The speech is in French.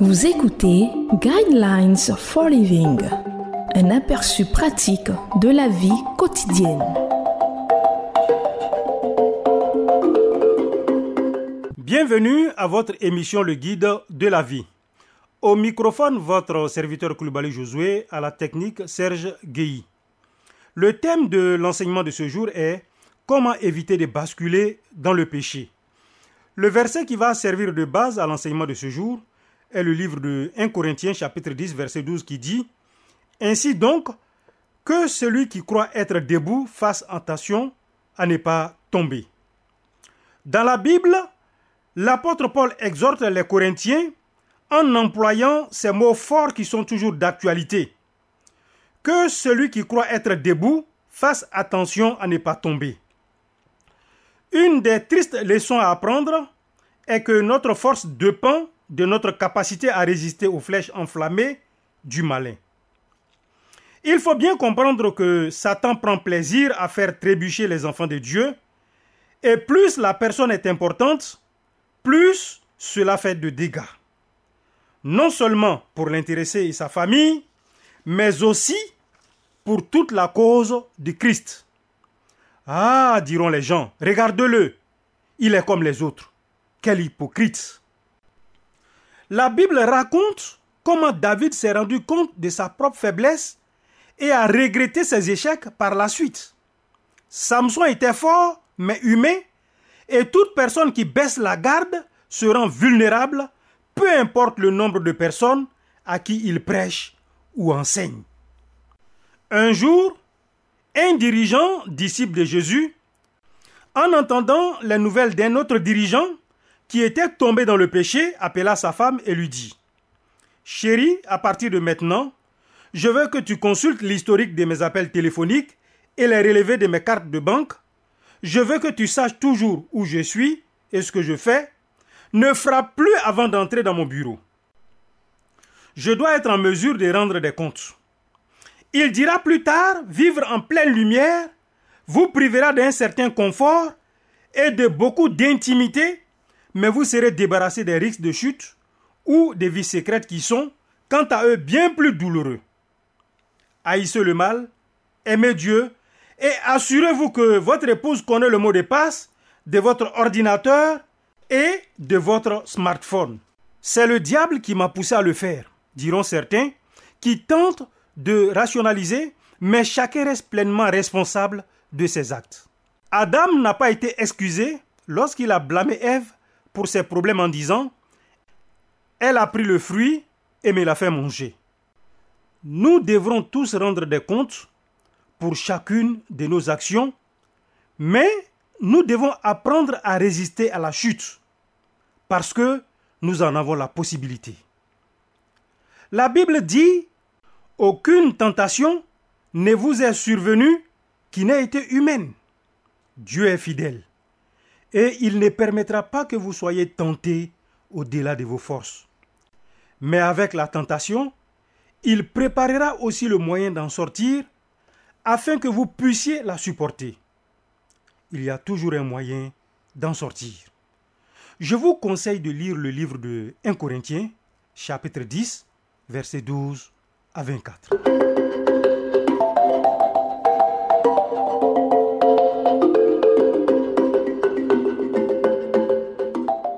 Vous écoutez Guidelines for Living, un aperçu pratique de la vie quotidienne. Bienvenue à votre émission Le Guide de la vie. Au microphone, votre serviteur Koulibaly Josué, à la technique Serge Guéhi. Le thème de l'enseignement de ce jour est Comment éviter de basculer dans le péché. Le verset qui va servir de base à l'enseignement de ce jour est le livre de 1 Corinthiens chapitre 10 verset 12 qui dit Ainsi donc, que celui qui croit être debout fasse attention à ne pas tomber. Dans la Bible, l'apôtre Paul exhorte les Corinthiens en employant ces mots forts qui sont toujours d'actualité. Que celui qui croit être debout fasse attention à ne pas tomber. Une des tristes leçons à apprendre est que notre force dépend de notre capacité à résister aux flèches enflammées du malin. Il faut bien comprendre que Satan prend plaisir à faire trébucher les enfants de Dieu, et plus la personne est importante, plus cela fait de dégâts. Non seulement pour l'intéresser et sa famille, mais aussi pour toute la cause du Christ. Ah, diront les gens, regarde-le, il est comme les autres. Quel hypocrite. La Bible raconte comment David s'est rendu compte de sa propre faiblesse et a regretté ses échecs par la suite. Samson était fort, mais humain, et toute personne qui baisse la garde se rend vulnérable, peu importe le nombre de personnes à qui il prêche ou enseigne. Un jour, un dirigeant, disciple de Jésus, en entendant les nouvelles d'un autre dirigeant, qui était tombé dans le péché, appela sa femme et lui dit Chérie, à partir de maintenant, je veux que tu consultes l'historique de mes appels téléphoniques et les relevés de mes cartes de banque. Je veux que tu saches toujours où je suis et ce que je fais. Ne frappe plus avant d'entrer dans mon bureau. Je dois être en mesure de rendre des comptes. Il dira plus tard, vivre en pleine lumière vous privera d'un certain confort et de beaucoup d'intimité mais vous serez débarrassé des risques de chute ou des vies secrètes qui sont, quant à eux, bien plus douloureux. Haïssez le mal, aimez Dieu et assurez-vous que votre épouse connaît le mot de passe de votre ordinateur et de votre smartphone. C'est le diable qui m'a poussé à le faire, diront certains, qui tentent de rationaliser, mais chacun reste pleinement responsable de ses actes. Adam n'a pas été excusé lorsqu'il a blâmé Ève pour ses problèmes en disant Elle a pris le fruit et me l'a fait manger. Nous devrons tous rendre des comptes pour chacune de nos actions, mais nous devons apprendre à résister à la chute parce que nous en avons la possibilité. La Bible dit Aucune tentation ne vous est survenue qui n'ait été humaine. Dieu est fidèle et il ne permettra pas que vous soyez tentés au-delà de vos forces. Mais avec la tentation, il préparera aussi le moyen d'en sortir afin que vous puissiez la supporter. Il y a toujours un moyen d'en sortir. Je vous conseille de lire le livre de 1 Corinthiens, chapitre 10, versets 12 à 24.